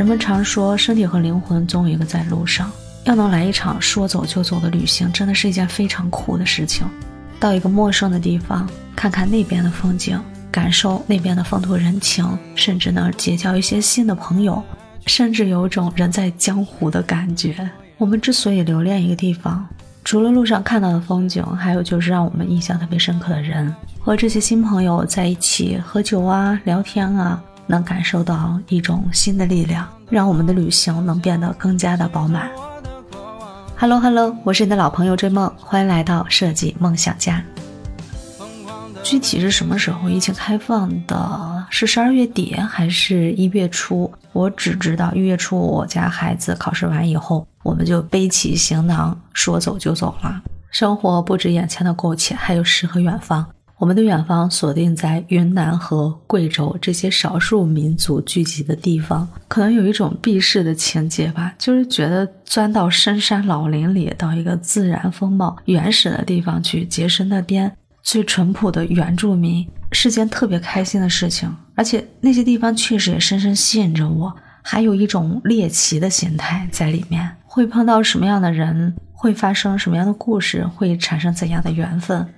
人们常说，身体和灵魂总有一个在路上。要能来一场说走就走的旅行，真的是一件非常酷的事情。到一个陌生的地方，看看那边的风景，感受那边的风土人情，甚至呢结交一些新的朋友，甚至有种人在江湖的感觉。我们之所以留恋一个地方，除了路上看到的风景，还有就是让我们印象特别深刻的人，和这些新朋友在一起喝酒啊、聊天啊，能感受到一种新的力量，让我们的旅行能变得更加的饱满。Hello Hello，我是你的老朋友追梦，欢迎来到设计梦想家。具体是什么时候疫情开放的？是十二月底还是一月初？我只知道一月初我家孩子考试完以后，我们就背起行囊说走就走了。生活不止眼前的苟且，还有诗和远方。我们的远方锁定在云南和贵州这些少数民族聚集的地方，可能有一种避世的情节吧，就是觉得钻到深山老林里，到一个自然风貌原始的地方去结识那边最淳朴的原住民，是件特别开心的事情。而且那些地方确实也深深吸引着我，还有一种猎奇的心态在里面。会碰到什么样的人，会发生什么样的故事，会产生怎样的缘分？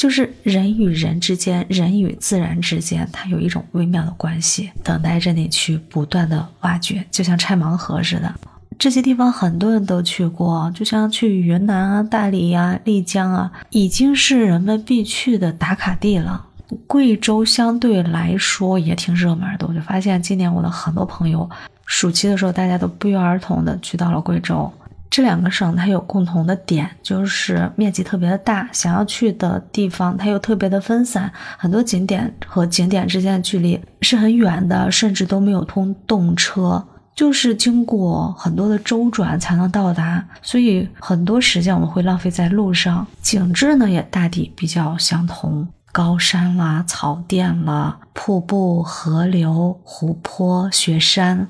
就是人与人之间，人与自然之间，它有一种微妙的关系，等待着你去不断的挖掘，就像拆盲盒似的。这些地方很多人都去过，就像去云南啊、大理呀、丽江啊，已经是人们必去的打卡地了。贵州相对来说也挺热门的，我就发现今年我的很多朋友，暑期的时候大家都不约而同的去到了贵州。这两个省它有共同的点，就是面积特别的大，想要去的地方它又特别的分散，很多景点和景点之间的距离是很远的，甚至都没有通动车，就是经过很多的周转才能到达，所以很多时间我们会浪费在路上。景致呢也大抵比较相同，高山啦、草甸啦、瀑布、河流、湖泊、雪山。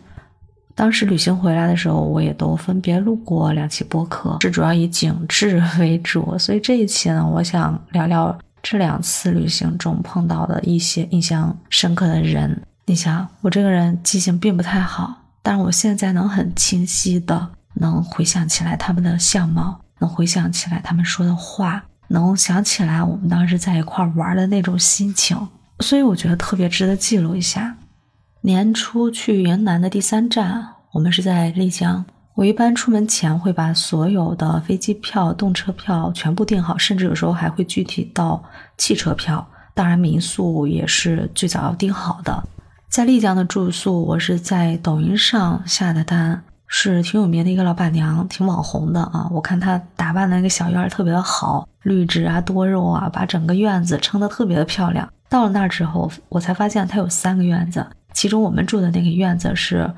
当时旅行回来的时候，我也都分别录过两期播客，是主要以景致为主。所以这一期呢，我想聊聊这两次旅行中碰到的一些印象深刻的人。你想，我这个人记性并不太好，但是我现在能很清晰的能回想起来他们的相貌，能回想起来他们说的话，能想起来我们当时在一块玩的那种心情。所以我觉得特别值得记录一下。年初去云南的第三站，我们是在丽江。我一般出门前会把所有的飞机票、动车票全部订好，甚至有时候还会具体到汽车票。当然，民宿也是最早要订好的。在丽江的住宿，我是在抖音上下的单，是挺有名的一个老板娘，挺网红的啊。我看她打扮的那个小院特别的好，绿植啊、多肉啊，把整个院子撑得特别的漂亮。到了那儿之后，我才发现它有三个院子。其中我们住的那个院子是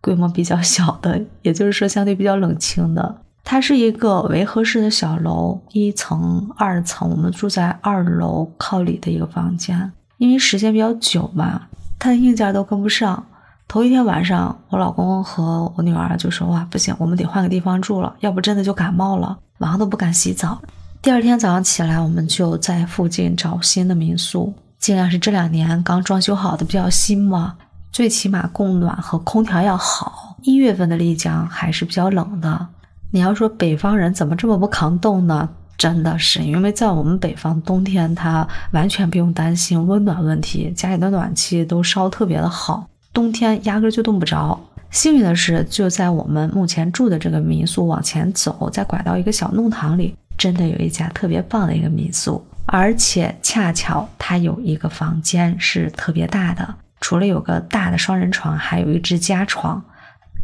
规模比较小的，也就是说相对比较冷清的。它是一个围合式的小楼，一层、二层。我们住在二楼靠里的一个房间，因为时间比较久嘛，它的硬件都跟不上。头一天晚上，我老公和我女儿就说：“哇，不行，我们得换个地方住了，要不真的就感冒了，晚上都不敢洗澡。”第二天早上起来，我们就在附近找新的民宿。尽量是这两年刚装修好的，比较新嘛，最起码供暖和空调要好。一月份的丽江还是比较冷的。你要说北方人怎么这么不抗冻呢？真的是因为在我们北方冬天，它完全不用担心温暖问题，家里的暖气都烧特别的好，冬天压根就冻不着。幸运的是，就在我们目前住的这个民宿往前走，再拐到一个小弄堂里，真的有一家特别棒的一个民宿。而且恰巧它有一个房间是特别大的，除了有个大的双人床，还有一只加床，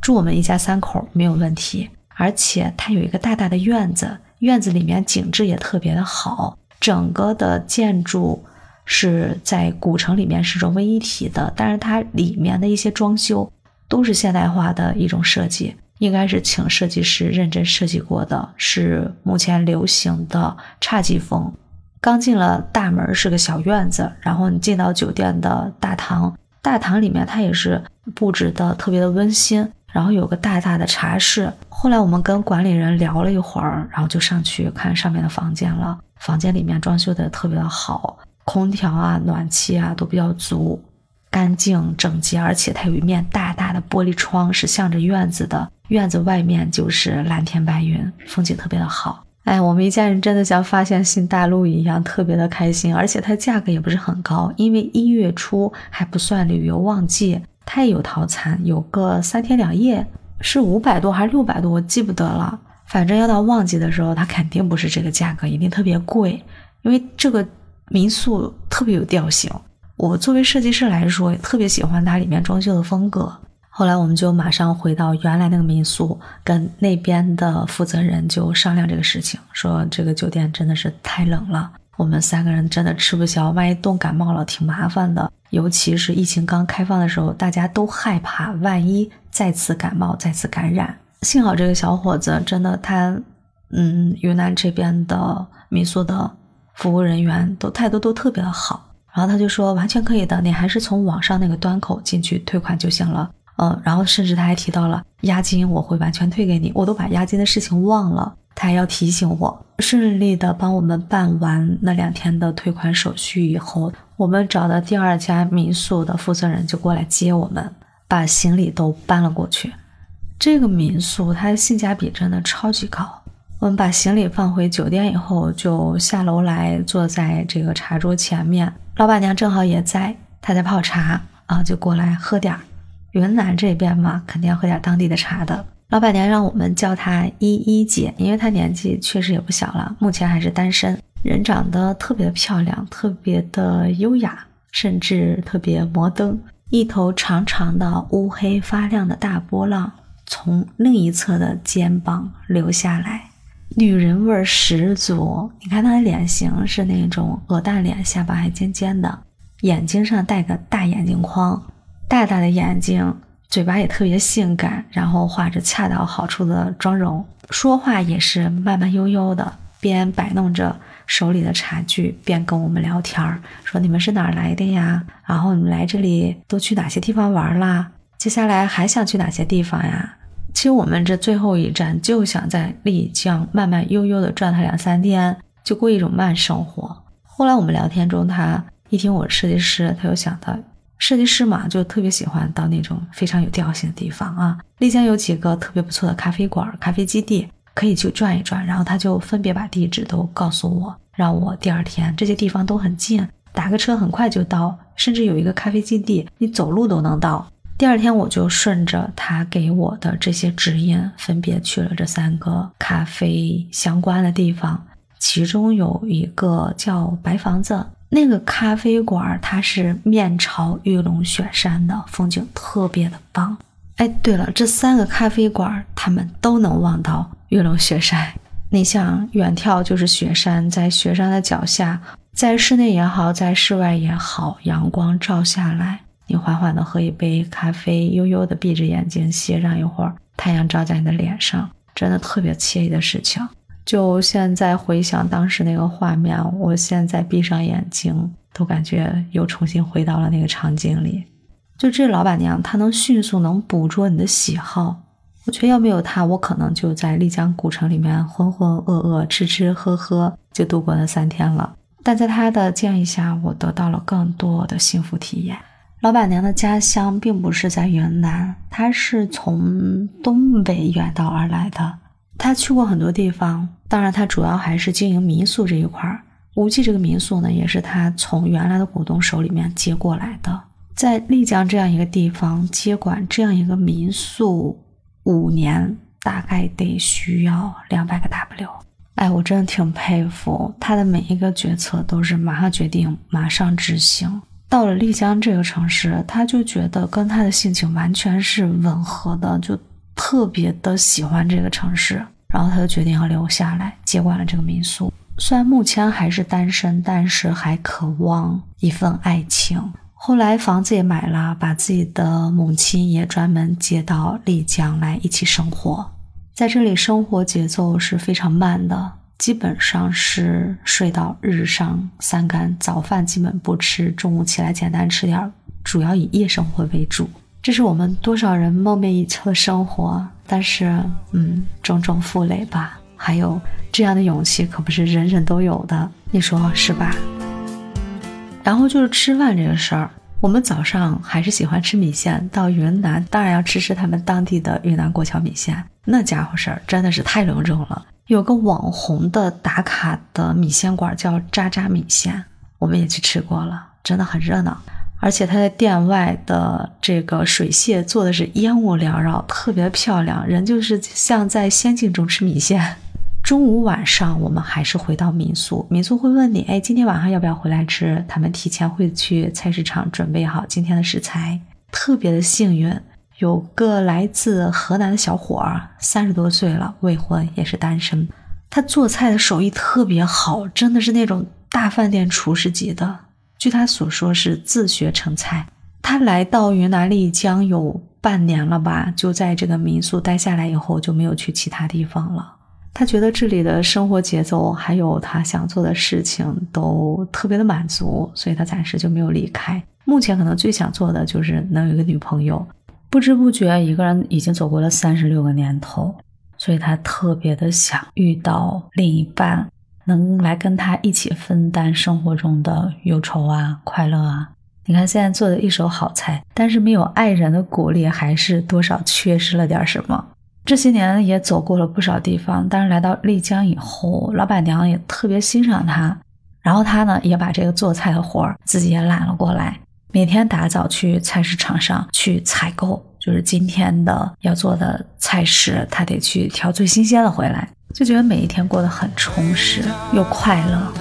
住我们一家三口没有问题。而且它有一个大大的院子，院子里面景致也特别的好，整个的建筑是在古城里面是融为一体的，但是它里面的一些装修都是现代化的一种设计，应该是请设计师认真设计过的，是目前流行的侘寂风。刚进了大门是个小院子，然后你进到酒店的大堂，大堂里面它也是布置的特别的温馨，然后有个大大的茶室。后来我们跟管理人聊了一会儿，然后就上去看上面的房间了。房间里面装修的特别的好，空调啊、暖气啊都比较足。干净整洁，而且它有一面大大的玻璃窗，是向着院子的。院子外面就是蓝天白云，风景特别的好。哎，我们一家人真的像发现新大陆一样，特别的开心。而且它价格也不是很高，因为一月初还不算旅游旺季，它也有套餐，有个三天两夜，是五百多还是六百多，我记不得了。反正要到旺季的时候，它肯定不是这个价格，一定特别贵，因为这个民宿特别有调性。我作为设计师来说，特别喜欢它里面装修的风格。后来我们就马上回到原来那个民宿，跟那边的负责人就商量这个事情，说这个酒店真的是太冷了，我们三个人真的吃不消，万一冻感冒了挺麻烦的。尤其是疫情刚开放的时候，大家都害怕万一再次感冒、再次感染。幸好这个小伙子真的，他嗯，云南这边的民宿的服务人员都态度都特别的好。然后他就说完全可以的，你还是从网上那个端口进去退款就行了。嗯，然后甚至他还提到了押金，我会完全退给你。我都把押金的事情忘了，他还要提醒我。顺利的帮我们办完那两天的退款手续以后，我们找的第二家民宿的负责人就过来接我们，把行李都搬了过去。这个民宿它的性价比真的超级高。我们把行李放回酒店以后，就下楼来坐在这个茶桌前面。老板娘正好也在，她在泡茶啊，就过来喝点儿。云南这边嘛，肯定要喝点当地的茶的。老板娘让我们叫她依依姐，因为她年纪确实也不小了，目前还是单身。人长得特别漂亮，特别的优雅，甚至特别摩登。一头长长的乌黑发亮的大波浪从另一侧的肩膀流下来，女人味十足。你看她的脸型是那种鹅蛋脸，下巴还尖尖的，眼睛上戴个大眼镜框。大大的眼睛，嘴巴也特别性感，然后画着恰到好处的妆容，说话也是慢慢悠悠的，边摆弄着手里的茶具，边跟我们聊天儿，说你们是哪儿来的呀？然后你们来这里都去哪些地方玩啦？接下来还想去哪些地方呀？其实我们这最后一站就想在丽江慢慢悠悠的转它两三天，就过一种慢生活。后来我们聊天中，他一听我是设计师，他又想到。设计师嘛，就特别喜欢到那种非常有调性的地方啊。丽江有几个特别不错的咖啡馆、咖啡基地，可以去转一转。然后他就分别把地址都告诉我，让我第二天这些地方都很近，打个车很快就到。甚至有一个咖啡基地，你走路都能到。第二天我就顺着他给我的这些指引，分别去了这三个咖啡相关的地方，其中有一个叫白房子。那个咖啡馆，它是面朝玉龙雪山的，风景特别的棒。哎，对了，这三个咖啡馆，他们都能望到玉龙雪山。你想远眺就是雪山，在雪山的脚下，在室内也好，在室外也好，阳光照下来，你缓缓的喝一杯咖啡，悠悠的闭着眼睛歇上一会儿，太阳照在你的脸上，真的特别惬意的事情。就现在回想当时那个画面，我现在闭上眼睛都感觉又重新回到了那个场景里。就这老板娘，她能迅速能捕捉你的喜好。我觉得要没有她，我可能就在丽江古城里面浑浑噩噩、吃吃喝喝就度过那三天了。但在她的建议下，我得到了更多的幸福体验。老板娘的家乡并不是在云南，她是从东北远道而来的。他去过很多地方，当然他主要还是经营民宿这一块儿。无忌这个民宿呢，也是他从原来的股东手里面接过来的。在丽江这样一个地方接管这样一个民宿，五年大概得需要两百个 W。哎，我真的挺佩服他的每一个决策都是马上决定，马上执行。到了丽江这个城市，他就觉得跟他的性情完全是吻合的，就。特别的喜欢这个城市，然后他就决定要留下来接管了这个民宿。虽然目前还是单身，但是还渴望一份爱情。后来房子也买了，把自己的母亲也专门接到丽江来一起生活。在这里生活节奏是非常慢的，基本上是睡到日上三竿，早饭基本不吃，中午起来简单吃点儿，主要以夜生活为主。这是我们多少人梦寐以求的生活，但是，嗯，种种负累吧。还有这样的勇气，可不是人人都有的，你说是吧？然后就是吃饭这个事儿，我们早上还是喜欢吃米线，到云南当然要吃吃他们当地的云南过桥米线，那家伙事儿真的是太隆重了。有个网红的打卡的米线馆叫渣渣米线，我们也去吃过了，真的很热闹。而且他在店外的这个水榭做的是烟雾缭绕，特别漂亮，人就是像在仙境中吃米线。中午晚上我们还是回到民宿，民宿会问你，哎，今天晚上要不要回来吃？他们提前会去菜市场准备好今天的食材。特别的幸运，有个来自河南的小伙儿，三十多岁了，未婚，也是单身。他做菜的手艺特别好，真的是那种大饭店厨师级的。据他所说，是自学成才。他来到云南丽江有半年了吧，就在这个民宿待下来以后，就没有去其他地方了。他觉得这里的生活节奏，还有他想做的事情都特别的满足，所以他暂时就没有离开。目前可能最想做的就是能有一个女朋友。不知不觉，一个人已经走过了三十六个年头，所以他特别的想遇到另一半，能来跟他一起分担生活中的忧愁啊、快乐啊。你看现在做的一手好菜，但是没有爱人的鼓励，还是多少缺失了点什么。这些年也走过了不少地方，但是来到丽江以后，老板娘也特别欣赏他，然后他呢也把这个做菜的活儿自己也揽了过来，每天打早去菜市场上去采购，就是今天的要做的菜式，他得去挑最新鲜的回来，就觉得每一天过得很充实又快乐。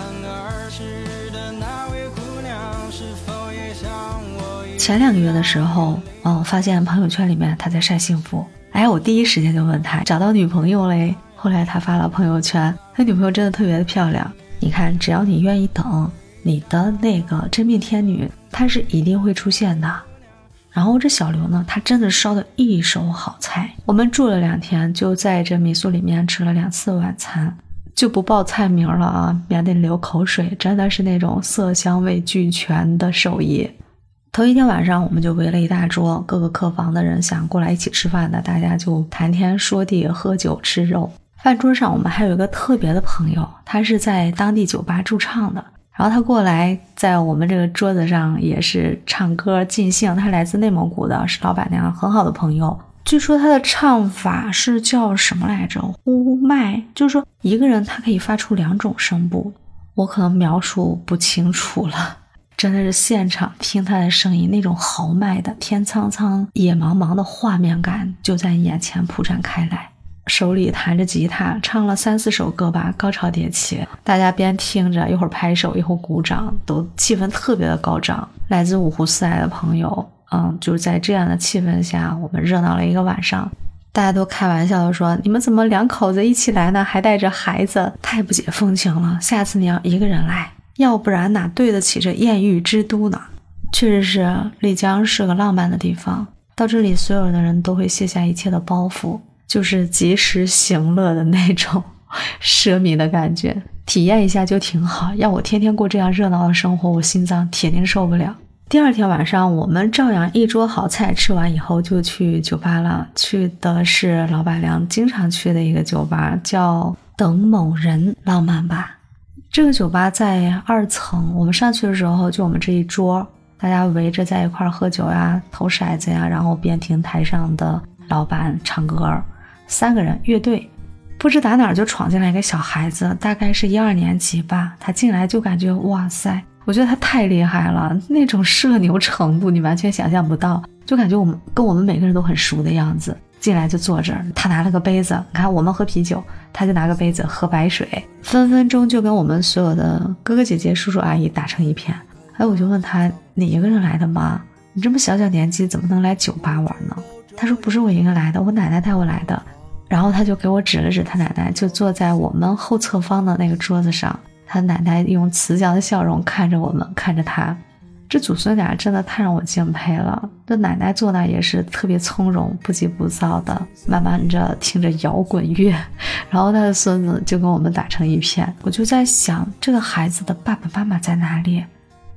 前两个月的时候，嗯，发现朋友圈里面他在晒幸福。哎，我第一时间就问他找到女朋友嘞。后来他发了朋友圈，他女朋友真的特别的漂亮。你看，只要你愿意等，你的那个真命天女，她是一定会出现的。然后这小刘呢，他真的烧的一手好菜。我们住了两天，就在这民宿里面吃了两次晚餐，就不报菜名了啊，免得流口水。真的是那种色香味俱全的手艺。头一天晚上，我们就围了一大桌，各个客房的人想过来一起吃饭的，大家就谈天说地、喝酒吃肉。饭桌上，我们还有一个特别的朋友，他是在当地酒吧驻唱的，然后他过来在我们这个桌子上也是唱歌尽兴。他来自内蒙古的，是老板娘很好的朋友。据说他的唱法是叫什么来着？呼麦，就是说一个人他可以发出两种声部，我可能描述不清楚了。真的是现场听他的声音，那种豪迈的天苍苍、野茫茫的画面感就在眼前铺展开来。手里弹着吉他，唱了三四首歌吧，高潮迭起。大家边听着，一会儿拍手，一会儿鼓掌，都气氛特别的高涨。来自五湖四海的朋友，嗯，就是在这样的气氛下，我们热闹了一个晚上。大家都开玩笑的说：“你们怎么两口子一起来呢？还带着孩子，太不解风情了。下次你要一个人来。”要不然哪对得起这艳遇之都呢？确实是丽江是个浪漫的地方，到这里所有的人都会卸下一切的包袱，就是及时行乐的那种奢靡的感觉，体验一下就挺好。要我天天过这样热闹的生活，我心脏铁定受不了。第二天晚上，我们照样一桌好菜，吃完以后就去酒吧了，去的是老板娘经常去的一个酒吧，叫等某人，浪漫吧。这个酒吧在二层，我们上去的时候就我们这一桌，大家围着在一块喝酒呀、投骰子呀，然后边听台上的老板唱歌，三个人乐队，不知打哪儿就闯进来一个小孩子，大概是一二年级吧，他进来就感觉哇塞，我觉得他太厉害了，那种社牛程度你完全想象不到，就感觉我们跟我们每个人都很熟的样子。进来就坐这儿，他拿了个杯子，你看我们喝啤酒，他就拿个杯子喝白水，分分钟就跟我们所有的哥哥姐姐、叔叔阿姨打成一片。哎，我就问他，你一个人来的吗？你这么小小年纪，怎么能来酒吧玩呢？他说不是我一个人来的，我奶奶带我来的。然后他就给我指了指他奶奶，就坐在我们后侧方的那个桌子上，他奶奶用慈祥的笑容看着我们，看着他。这祖孙俩真的太让我敬佩了。这奶奶坐那也是特别从容、不急不躁的，慢慢着听着摇滚乐，然后他的孙子就跟我们打成一片。我就在想，这个孩子的爸爸妈妈在哪里？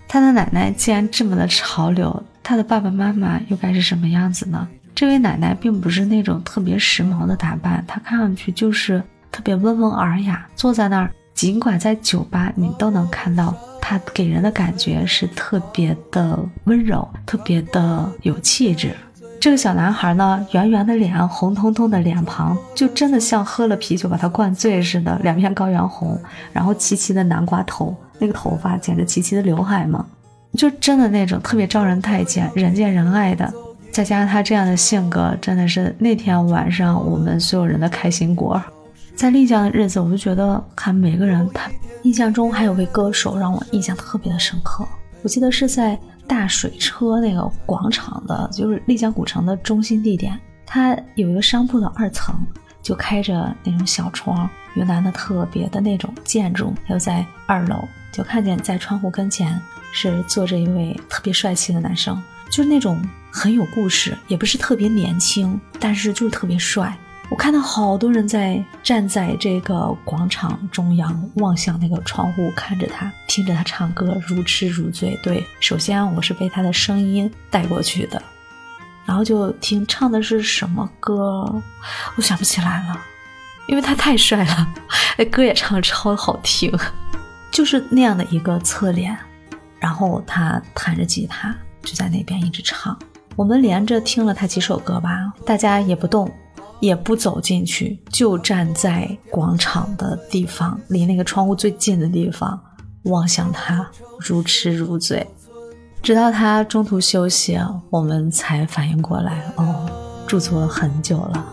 他的奶奶既然这么的潮流，他的爸爸妈妈又该是什么样子呢？这位奶奶并不是那种特别时髦的打扮，她看上去就是特别温文尔雅，坐在那儿。尽管在酒吧，你都能看到。她给人的感觉是特别的温柔，特别的有气质。这个小男孩呢，圆圆的脸，红彤彤的脸庞，就真的像喝了啤酒把他灌醉似的，两片高原红，然后齐齐的南瓜头，那个头发剪着齐齐的刘海嘛，就真的那种特别招人待见、人见人爱的。再加上他这样的性格，真的是那天晚上我们所有人的开心果。在丽江的日子，我就觉得看每个人，他印象中还有位歌手让我印象特别的深刻。我记得是在大水车那个广场的，就是丽江古城的中心地点，它有一个商铺的二层，就开着那种小窗，云南的特别的那种建筑。还有在二楼，就看见在窗户跟前是坐着一位特别帅气的男生，就是那种很有故事，也不是特别年轻，但是就是特别帅。我看到好多人在站在这个广场中央，望向那个窗户，看着他，听着他唱歌，如痴如醉。对，首先我是被他的声音带过去的，然后就听唱的是什么歌，我想不起来了，因为他太帅了，歌也唱的超好听，就是那样的一个侧脸，然后他弹着吉他就在那边一直唱，我们连着听了他几首歌吧，大家也不动。也不走进去，就站在广场的地方，离那个窗户最近的地方，望向他，如痴如醉。直到他中途休息，我们才反应过来，哦，驻足了很久了。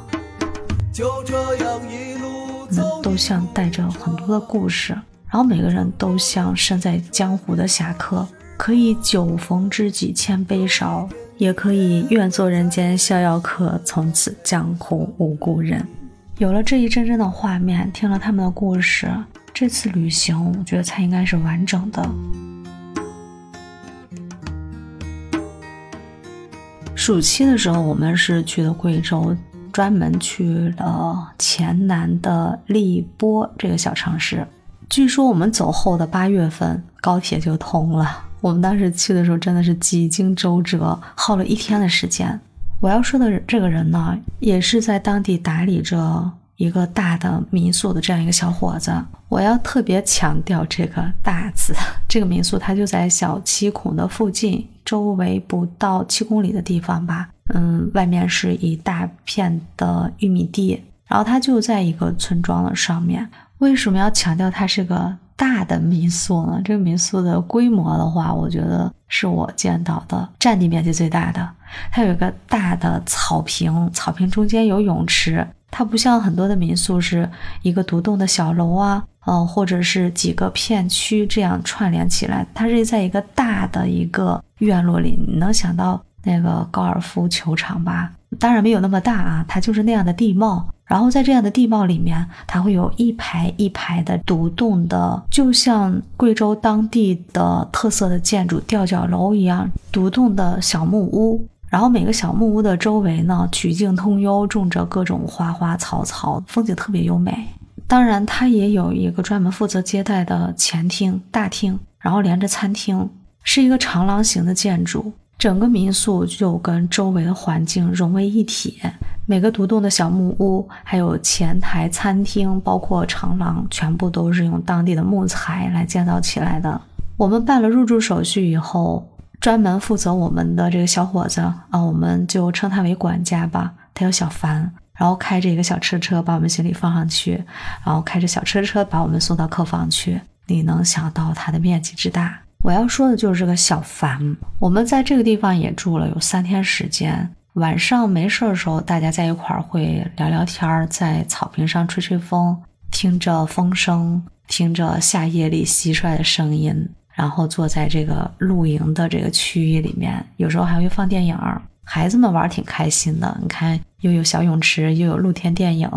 嗯，都像带着很多的故事，然后每个人都像身在江湖的侠客，可以酒逢知己千杯少。也可以愿做人间逍遥客，从此江湖无故人。有了这一帧帧的画面，听了他们的故事，这次旅行我觉得才应该是完整的。暑期的时候，我们是去的贵州，专门去了黔南的荔波这个小城市。据说我们走后的八月份，高铁就通了。我们当时去的时候真的是几经周折，耗了一天的时间。我要说的这个人呢，也是在当地打理着一个大的民宿的这样一个小伙子。我要特别强调这个“大”字，这个民宿它就在小七孔的附近，周围不到七公里的地方吧。嗯，外面是一大片的玉米地，然后它就在一个村庄的上面。为什么要强调它是个？大的民宿呢？这个民宿的规模的话，我觉得是我见到的占地面积最大的。它有一个大的草坪，草坪中间有泳池。它不像很多的民宿是一个独栋的小楼啊，嗯，或者是几个片区这样串联起来。它是在一个大的一个院落里，你能想到那个高尔夫球场吧？当然没有那么大啊，它就是那样的地貌。然后在这样的地貌里面，它会有一排一排的独栋的，就像贵州当地的特色的建筑吊脚楼一样，独栋的小木屋。然后每个小木屋的周围呢，曲径通幽，种着各种花花草草，风景特别优美。当然，它也有一个专门负责接待的前厅、大厅，然后连着餐厅，是一个长廊型的建筑。整个民宿就跟周围的环境融为一体，每个独栋的小木屋，还有前台、餐厅，包括长廊，全部都是用当地的木材来建造起来的。我们办了入住手续以后，专门负责我们的这个小伙子啊，我们就称他为管家吧，他叫小凡，然后开着一个小车车把我们行李放上去，然后开着小车车把我们送到客房去。你能想到它的面积之大？我要说的就是这个小凡，我们在这个地方也住了有三天时间。晚上没事的时候，大家在一块儿会聊聊天儿，在草坪上吹吹风，听着风声，听着夏夜里蟋蟀的声音，然后坐在这个露营的这个区域里面，有时候还会放电影，孩子们玩挺开心的。你看，又有小泳池，又有露天电影。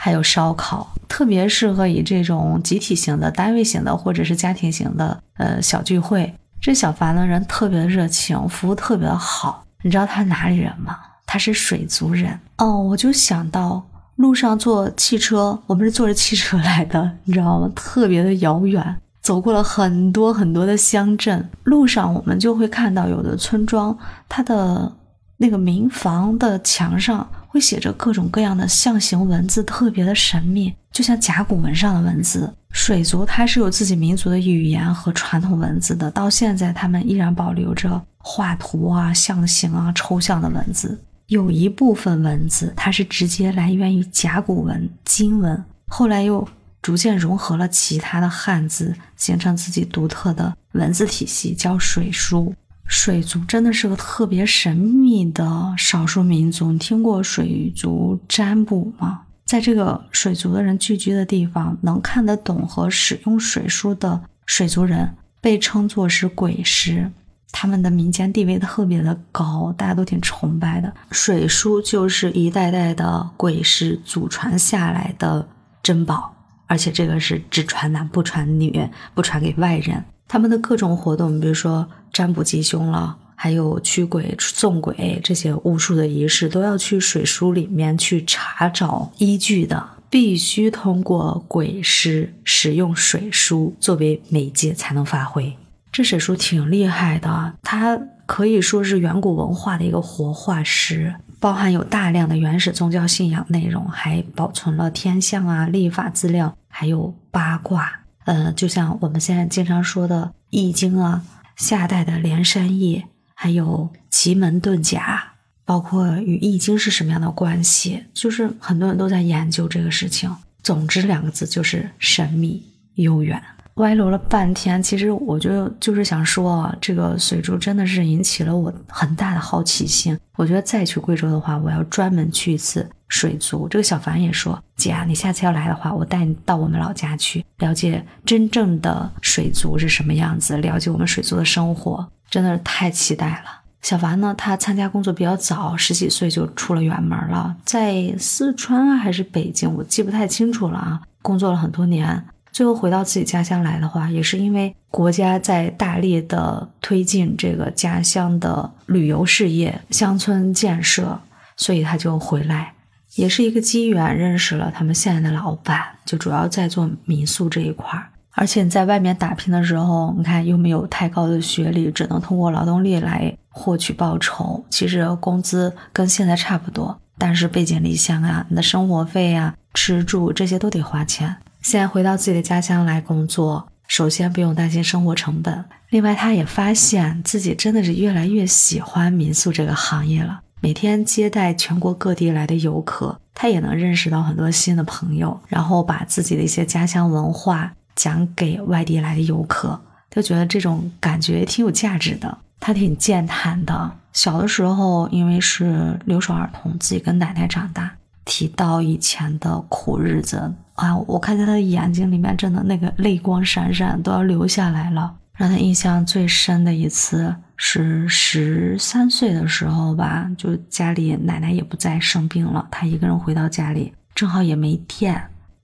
还有烧烤，特别适合以这种集体型的、单位型的或者是家庭型的呃小聚会。这小凡的人特别热情，服务特别好。你知道他哪里人吗？他是水族人哦。我就想到路上坐汽车，我们是坐着汽车来的，你知道吗？特别的遥远，走过了很多很多的乡镇，路上我们就会看到有的村庄，它的那个民房的墙上。会写着各种各样的象形文字，特别的神秘，就像甲骨文上的文字。水族它是有自己民族的语言和传统文字的，到现在他们依然保留着画图啊、象形啊、抽象的文字。有一部分文字它是直接来源于甲骨文、金文，后来又逐渐融合了其他的汉字，形成自己独特的文字体系，叫水书。水族真的是个特别神秘的少数民族。你听过水族占卜吗？在这个水族的人聚居的地方，能看得懂和使用水书的水族人被称作是鬼师，他们的民间地位特别的高，大家都挺崇拜的。水书就是一代代的鬼师祖传下来的珍宝，而且这个是只传男不传女，不传给外人。他们的各种活动，比如说占卜吉凶了，还有驱鬼、送鬼这些巫术的仪式，都要去水书里面去查找依据的，必须通过鬼师使用水书作为媒介才能发挥。这水书挺厉害的，它可以说是远古文化的一个活化石，包含有大量的原始宗教信仰内容，还保存了天象啊、历法资料，还有八卦。呃，就像我们现在经常说的《易经》啊，夏代的连山易，还有奇门遁甲，包括与《易经》是什么样的关系，就是很多人都在研究这个事情。总之，两个字就是神秘悠远。歪楼了半天，其实我就就是想说，这个水珠真的是引起了我很大的好奇心。我觉得再去贵州的话，我要专门去一次水族。这个小凡也说，姐啊，你下次要来的话，我带你到我们老家去，了解真正的水族是什么样子，了解我们水族的生活，真的是太期待了。小凡呢，他参加工作比较早，十几岁就出了远门了，在四川还是北京，我记不太清楚了啊，工作了很多年。最后回到自己家乡来的话，也是因为国家在大力的推进这个家乡的旅游事业、乡村建设，所以他就回来，也是一个机缘认识了他们现在的老板，就主要在做民宿这一块儿。而且你在外面打拼的时候，你看又没有太高的学历，只能通过劳动力来获取报酬。其实工资跟现在差不多，但是背井离乡啊，你的生活费呀、吃住这些都得花钱。现在回到自己的家乡来工作，首先不用担心生活成本。另外，他也发现自己真的是越来越喜欢民宿这个行业了。每天接待全国各地来的游客，他也能认识到很多新的朋友，然后把自己的一些家乡文化讲给外地来的游客，就觉得这种感觉挺有价值的。他挺健谈的。小的时候，因为是留守儿童，自己跟奶奶长大。提到以前的苦日子啊，我看见他的眼睛里面真的那个泪光闪闪，都要流下来了。让他印象最深的一次是十三岁的时候吧，就家里奶奶也不在，生病了，他一个人回到家里，正好也没电。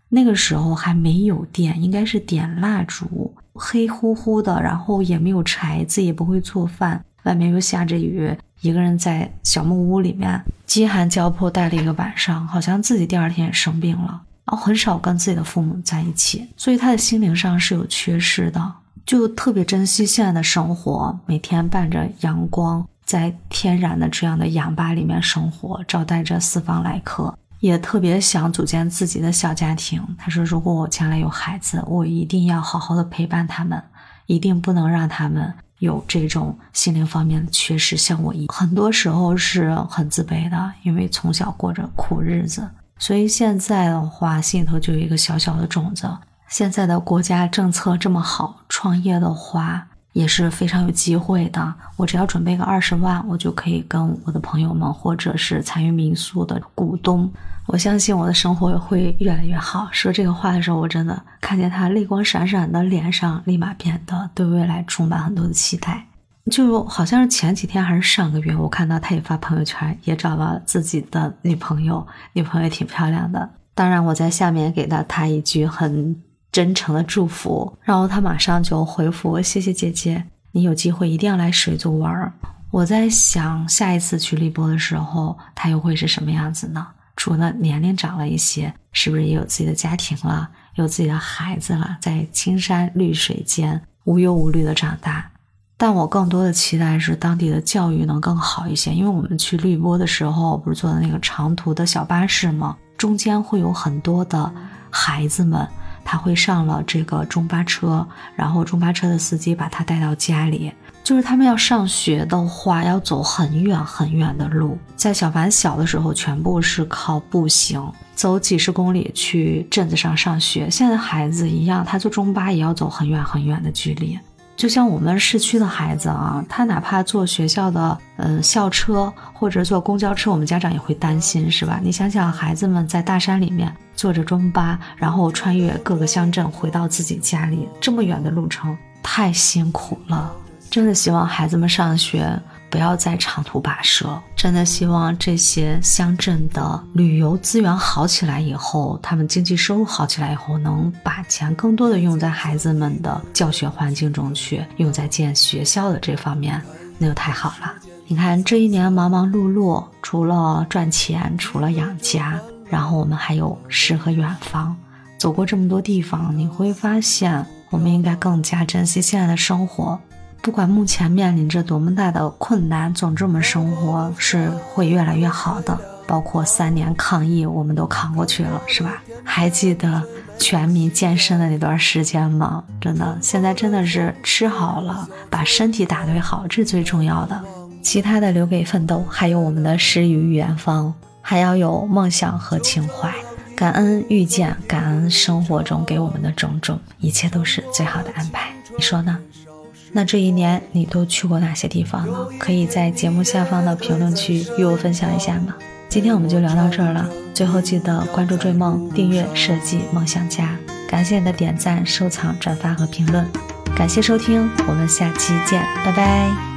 那个时候还没有电，应该是点蜡烛，黑乎乎的，然后也没有柴，自己也不会做饭，外面又下着雨。一个人在小木屋里面饥寒交迫待了一个晚上，好像自己第二天也生病了，然后很少跟自己的父母在一起，所以他的心灵上是有缺失的，就特别珍惜现在的生活，每天伴着阳光，在天然的这样的氧吧里面生活，招待着四方来客，也特别想组建自己的小家庭。他说：“如果我将来有孩子，我一定要好好的陪伴他们，一定不能让他们。”有这种心灵方面的缺失，像我一很多时候是很自卑的，因为从小过着苦日子，所以现在的话心里头就有一个小小的种子。现在的国家政策这么好，创业的话也是非常有机会的。我只要准备个二十万，我就可以跟我的朋友们，或者是参与民宿的股东。我相信我的生活会越来越好。说这个话的时候，我真的看见他泪光闪闪的脸上，立马变得对未来充满很多的期待。就好像是前几天还是上个月，我看到他也发朋友圈，也找了自己的女朋友，女朋友也挺漂亮的。当然，我在下面给了他一句很真诚的祝福，然后他马上就回复：“谢谢姐姐，你有机会一定要来水族玩。”我在想，下一次去荔波的时候，他又会是什么样子呢？除了年龄长了一些，是不是也有自己的家庭了，有自己的孩子了，在青山绿水间无忧无虑的长大？但我更多的期待是当地的教育能更好一些，因为我们去绿波的时候，不是坐的那个长途的小巴士吗？中间会有很多的孩子们，他会上了这个中巴车，然后中巴车的司机把他带到家里。就是他们要上学的话，要走很远很远的路。在小凡小的时候，全部是靠步行走几十公里去镇子上上学。现在孩子一样，他坐中巴也要走很远很远的距离。就像我们市区的孩子啊，他哪怕坐学校的嗯校车或者坐公交车，我们家长也会担心，是吧？你想想，孩子们在大山里面坐着中巴，然后穿越各个乡镇回到自己家里，这么远的路程，太辛苦了。真的希望孩子们上学不要再长途跋涉。真的希望这些乡镇的旅游资源好起来以后，他们经济收入好起来以后，能把钱更多的用在孩子们的教学环境中去，用在建学校的这方面，那就太好了。你看这一年忙忙碌碌，除了赚钱，除了养家，然后我们还有诗和远方，走过这么多地方，你会发现，我们应该更加珍惜现在的生活。不管目前面临着多么大的困难，总之我们生活是会越来越好的。包括三年抗疫，我们都扛过去了，是吧？还记得全民健身的那段时间吗？真的，现在真的是吃好了，把身体打理好，这是最重要的。其他的留给奋斗，还有我们的诗与远方，还要有梦想和情怀。感恩遇见，感恩生活中给我们的种种，一切都是最好的安排。你说呢？那这一年你都去过哪些地方呢？可以在节目下方的评论区与我分享一下吗？今天我们就聊到这儿了。最后记得关注追梦，订阅设计梦想家。感谢你的点赞、收藏、转发和评论。感谢收听，我们下期见，拜拜。